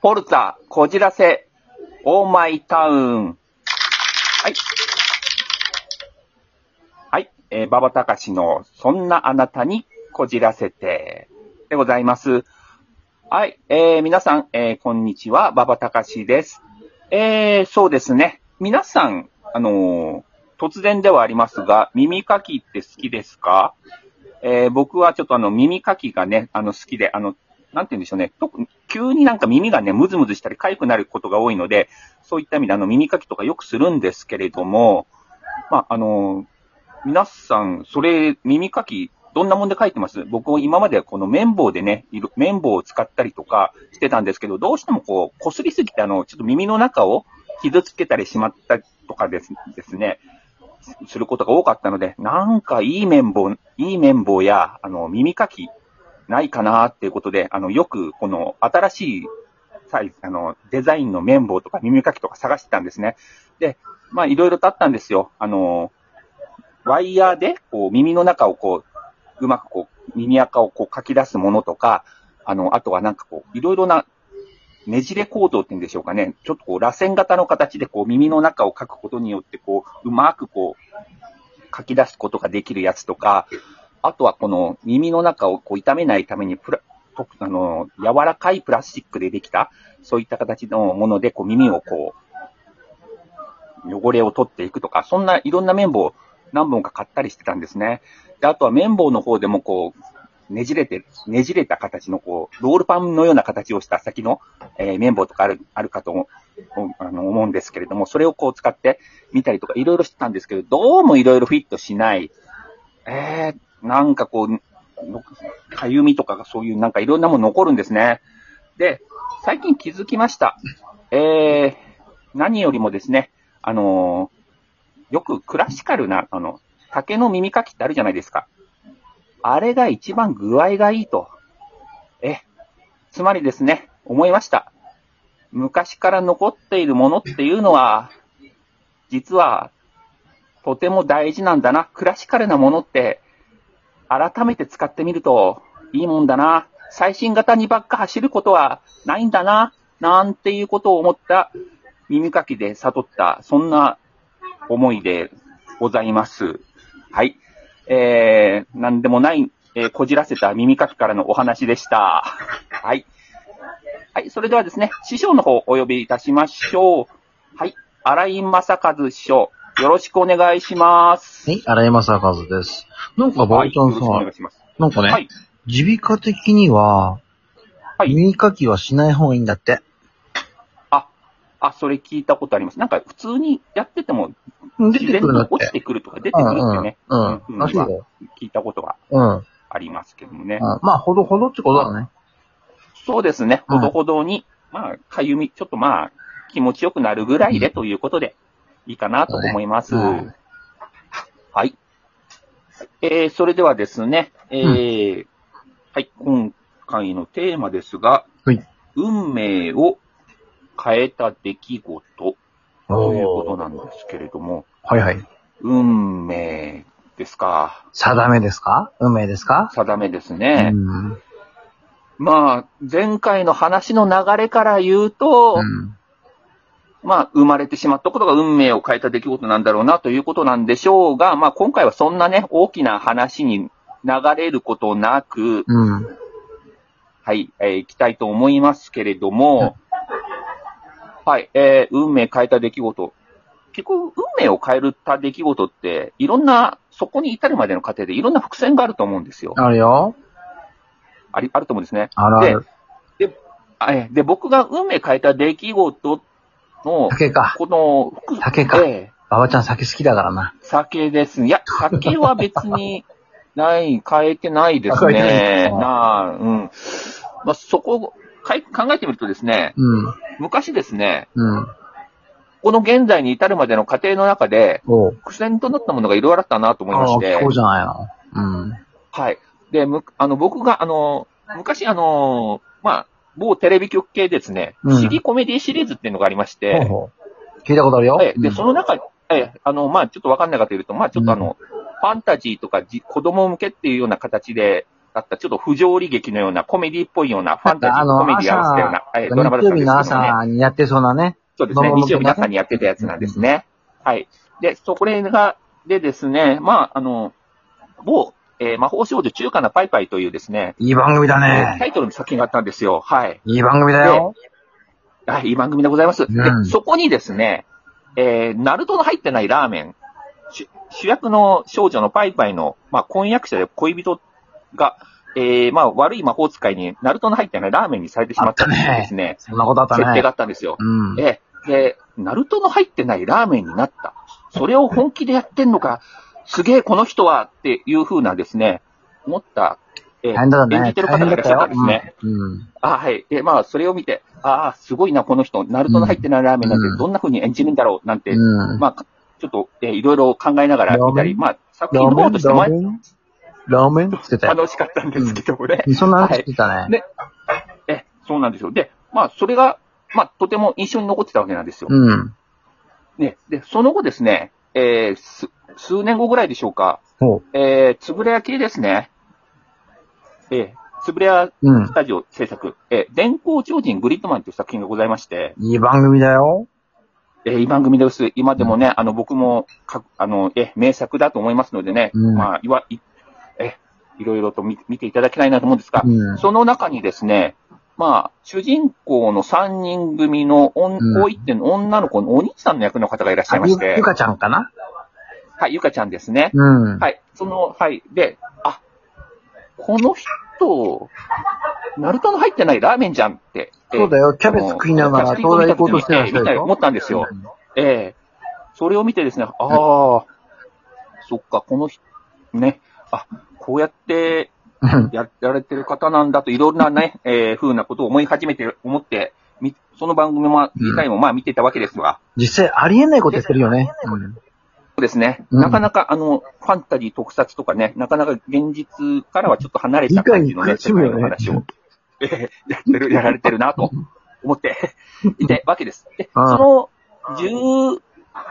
ポルツァ、こじらせ、オーマイタウン。はい。はい。えー、馬場隆の、そんなあなたにこじらせて、でございます。はい。えー、皆さん、えー、こんにちは、馬場隆です。えー、そうですね。皆さん、あのー突然ではありますが、耳かきって好きですか？えー僕はちょっとあの耳かきがね、あの好きで、あの、なんて言うんでしょうね。特に急になんか耳がね、ムズムズしたり痒くなることが多いので、そういった意味であの耳かきとかよくするんですけれども、まあ、あの、皆さん、それ、耳かき、どんなもんで書いてます？僕、今まではこの綿棒でね、綿棒を使ったりとかしてたんですけど、どうしてもこう、擦りすぎてあの、ちょっと耳の中を傷つけたりしまったとかですですね、することが多かったので、なんかいい綿棒、いい綿棒や、あの、耳かき、ないかなっていうことで、あの、よく、この、新しいサイズ、あの、デザインの綿棒とか耳かきとか探してたんですね。で、まあ、いろいろとあったんですよ。あの、ワイヤーで、こう、耳の中をこう、うまくこう、耳垢をこう、かき出すものとか、あの、あとはなんかこう、いろいろな、ねじれ構造って言うんでしょうかね。ちょっとこう、螺旋型の形でこう、耳の中をかくことによって、こう、うまくこう、書き出すことができるやつとか、あとはこの耳の中をこう痛めないためにプラ、とあの、柔らかいプラスチックでできた、そういった形のもので、こう耳をこう、汚れを取っていくとか、そんないろんな綿棒何本か買ったりしてたんですね。で、あとは綿棒の方でもこう、ねじれて、ねじれた形のこう、ロールパンのような形をした先の、えー綿棒とかある、あるかと思あの思うんですけれども、それをこう使ってみたりとかいろいろしてたんですけど、どうもいろいろフィットしない。えー、なんかこう、かゆみとかがそういうなんかいろんなもの残るんですね。で、最近気づきました。えー、何よりもですね、あのーよくクラシカルな、あの、竹の耳かきってあるじゃないですか。あれが一番具合がいいと。え、つまりですね、思いました。昔から残っているものっていうのは、実は、とても大事なんだな。クラシカルなものって、改めて使ってみると、いいもんだな。最新型にばっか走ることはないんだな。なんていうことを思った耳かきで悟った、そんな思いでございます。はい。えー、なんでもない、えーこじらせた耳かきからのお話でした。はい。はい、それではですね、師匠の方お呼びいたしましょう。はい、荒井正和師匠、よろしくお願いします。はい、荒井正和です。なんか、バはい、オちゃんよろしくお願さい、します。なんかね、はい、耳鼻科的には、はい。耳かきはしない方がいいんだって。あ、それ聞いたことあります。なんか普通にやってても、うん出自然てくるんだって。に落ちてくるとか出てくるってね、うん、ううんん。らしいよ。聞いたことがうん。うんありますけどもね。まあ、ほどほどってことだね。そうですね、うんほどほどに、まあ、かゆみ、ちょっとまあ、気持ちよくなるぐらいでということで、いいかなと思います。うんはい。えー、それではですね、えーはい、今回のテーマですが、はい運命を変えた出来事ということなんですけれども、はいはい。運命ですか、定めですか？運命ですか？定めですね。うん。まあ、前回の話の流れから言うと、うん。まあ、生まれてしまったことが運命を変えた出来事なんだろうなということなんでしょうが、まあ、今回はそんなね、大きな話に流れることなく、うん。はい、えー行きたいと思いますけれども、はい、えー運命変えた出来事。結構、運命を変えた出来事って、いろんな、そこに至るまでの過程でいろんな伏線があると思うんですよ。あるよ。あり、あると思うんですね。あるある。あえーで、僕が運命変えた出来事の、酒か。この、服酒かえー馬場ちゃん酒好きだからな。酒です。いや、酒は別にない、変えてないですね。なあ、うん。まあ、そこ、かい考えてみるとですね、うん。昔ですね、うん。この現在に至るまでの過程の中で。苦戦となったものがいろいろあったなと思いましてそう、じゃないの。うん。はい。で、む、あの、僕が、あの、昔、あの、まあ、某テレビ局系ですね、うん不思議コメディシリーズっていうのがありまして、ほうほう。聞いたことあるよ。ええで、うんその中、ええあの、まあ、ちょっとわかんないかというと、まあ、ちょっとあの、ファンタジーとかじ子供向けっていうような形で、だったちょっと不条理劇のようなコメディっぽいようなファンタジーコメディ合わせたような、はい、ドラマだったんですけ日曜日のどね。朝にやってそうなね。そうですね。日曜日の朝にやってたやつなんですね。はい。で、そこれが、でですね、まあ、あの、某、えー魔法少女中華なパイパイというですね、いい番組だタね。イトルの作品があったんですよ。はい。いい番組だよ。はい、いい番組でございます。うんで、そこにですね、えー、ナルトの入ってないラーメン、主主役の少女のパイパイの、まあ、婚約者で恋人が、えー、まあ、悪い魔法使いに、ナルトの入ってないラーメンにされてしまったんですね。そんなことあった設定があね。ったんですよ。うん。ええ、で、ナルトの入ってないラーメンになった。それを本気でやってんのか、すげえこの人はっていう風なですね、思った、ええ大変だね。演じてる方がいらっしゃったんですね。うん。うん。あはい。で、まあ、それを見て、ああ、すごいな、この人、ナルトの入ってないラーメンなんうんてどんな風に演じるんだろう、なんて、うん。まあ、ちょっと、えーいろいろ考えながら見たり、まあ、作品の方としてもラーメン？って。楽しかったんですけどもね。そんな話聞いたね。ねえ、そうなんですよ。で、まあ、それが、まあ、とても印象に残ってたわけなんですよ。うん。ね、で、その後ですね、えーす数年後ぐらいでしょうか、ほえー、つぶれ屋系ですね。えー、つぶれ屋う。うんス。タジオ制作、えー、電光超人グリッドマンという作品がございまして、いい番組だよ。えー、いい番組です。今でもね、あの、僕も、か、あの、え、名作だと思いますのでね、うんまあ、いわ、い、え、いろいろと見見ていただきたいなと思うんですが、うん。その中にですね、まあ、主人公の3人組の女、うんこってんの女の子のお兄さんの役の方がいらっしゃいましゆてゆ、かちゃんかな？はい、ゆかちゃんですね。うん。はい、その、はい、で、あ、この人、ナルトの入ってないラーメンじゃんって。えーそうだよ。キャベツ食いながら東大行こうとしてた見た思人でしょったんですよ。ええそれを見てですね、ああ、そっか、この人、ね、あ、こうやってうん。ややられてる方なんだと、いろんなね、えー、風なことを思い始めて、思って、みその番組も、自体もまあ見てたわけですが、実際ありえないことやってるよね。うん。そうですね、うん。なかなかあの、ファンタジー特撮とかね、なかなか現実からはちょっと離れた感じのね、世界の話を、えーやってる、やられてるなと思って いてわけです。で、うんその、10、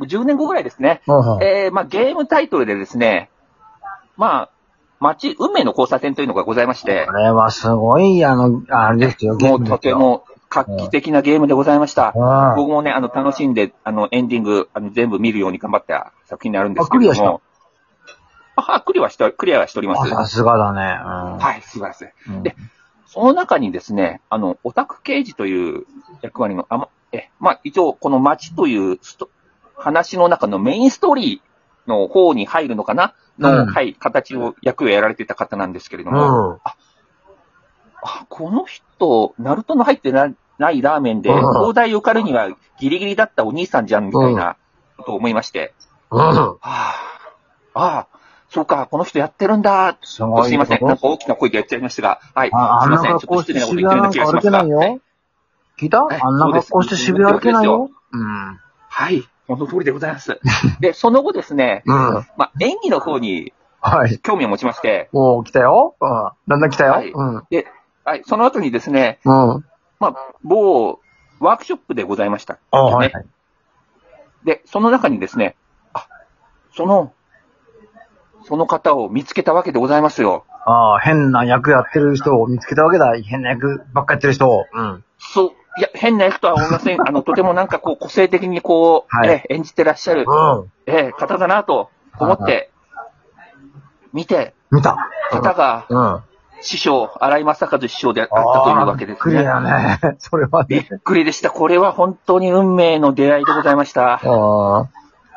10年後ぐらいですね、えー、まあゲームタイトルでですね、まあ、街、運命の交差点というのがございましてこ、れはすごい、あの、あれですよ、ゲもうームですよとて。も画期的なゲームでございました。うん僕もね、あの、楽しんで、あの、エンディング、あの、全部見るように頑張った作品になるんですけれども。あ、はクリアはして、クリアはしております。あさすがだね。うんはい、素晴らしい。うんでその中にですね、あの、オタク刑事という役割の、あま、え、まあ、一応、この街というスト話の中のメインストーリーの方に入るのかな？の、うん。はい、形を、役をやられてた方なんですけれども、うん。あ、この人、ナルトの入ってなないラーメンで、うん。東大受かるにはギリギリだったお兄さんじゃん、みたいなことを思いまして、うん。はあ、ああ、そうか、この人やってるんだ、すごいよ。すいません、なんか大きな声でやっちゃいましたが、はい、すいません、ちょっと失礼なこと言ってるような気がしますが。聞いたはい。あんな格好して渋谷歩けないよ。うん。はい、その通りでございます。で、その後ですね、うん。まあ、演技の方にはい。興味を持ちまして、おー、来たよ。うん。だんだん来たよ。はいうん。はい、その後にですね、うん。まあ、某ワークショップでございました。あはい。はいで、その中にですね、あ、その、その方を見つけたわけでございますよ。ああ、変な役やってる人を見つけたわけだ。変な役ばっかやってる人を。うん。そう、いや、変な役とは思いません。あの、とてもなんかこう、個性的にこう、はいええ演じてらっしゃる、うん。ええ方だなと思って、見て、見た。方がうん。あ師匠、荒井正和師匠であったというわけですね。クリアね。それはびっね。くりでした。これは本当に運命の出会いでございました。ああ。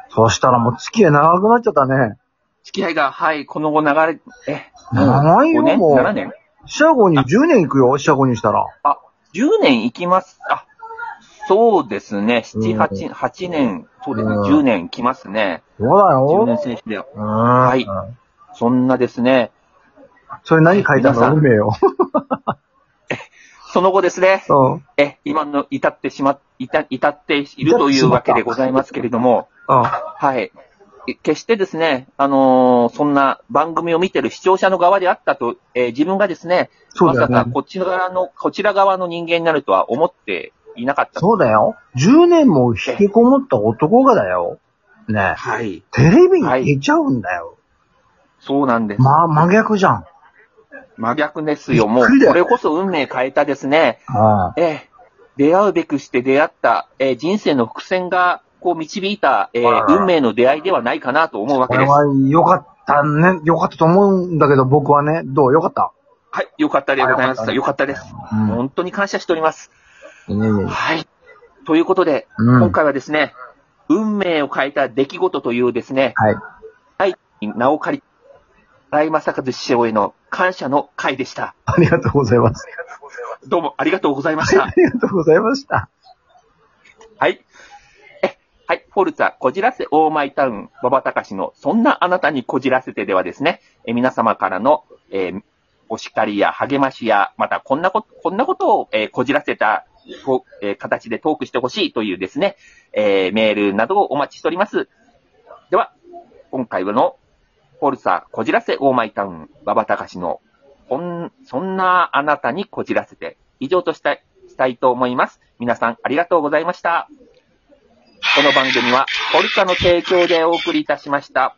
そしたらもう付き合い長くなっちゃったね。付き合いが、はい、この後流れ、え、長いよ5年もう ?7 年シャゴに10年行くよ、シャゴにしたら。あ、10年行きます。あ、そうですね。うん7、8、8年、そうですね。うん10年来ますね。そうだ10よ。年選手で。うん。はいそんなですね。それ何書いたの？運命よ。その後ですね。え、今の至ってしま、至至っているというわけでございますけれども、はい。え決してですね、あのーそんな番組を見てる視聴者の側であったと、えー自分がですね、そうだよねまさか。こっち側の、こちら側の人間になるとは思っていなかった。そうだよ。10年も引きこもった男がだよ。ねはい。テレビに出ちゃうんだよ。そうなんです。ま、真逆じゃん。真逆ですよ。もう、びっくりだよこれこそ運命変えたですね。ああ。ええ出会うべくして出会った、えー人生の伏線が、こう導いた、えー運命の出会いではないかなと思うわけです。これは良かったね。良かったと思うんだけど、僕はね、どう？良かった？はい、よかったでございました。あよかったです。うん。本当に感謝しております。いえいえいえはい。ということで、うん今回はですね、運命を変えた出来事というですね、はい。はい、名を借り、荒井正和師匠への感謝の回でした。ありがとうございます。どうもありがとうございましたあ。りがとうございました。はい。フォルツァ、こじらせオーマイタウン、馬場隆の、そんなあなたにこじらせてではですね、え皆様からの、えーお叱りや励ましや、またこんなこと、こんなことを、えーこじらせた、とえー形でトークしてほしいというですね、えーメールなどをお待ちしております。では、今回はの、フォルツァ、こじらせオーマイタウン、馬場隆の、こん、そんなあなたにこじらせて、以上とした、したいと思います。皆さんありがとうございました。この番組は、ポルカの提供でお送りいたしました。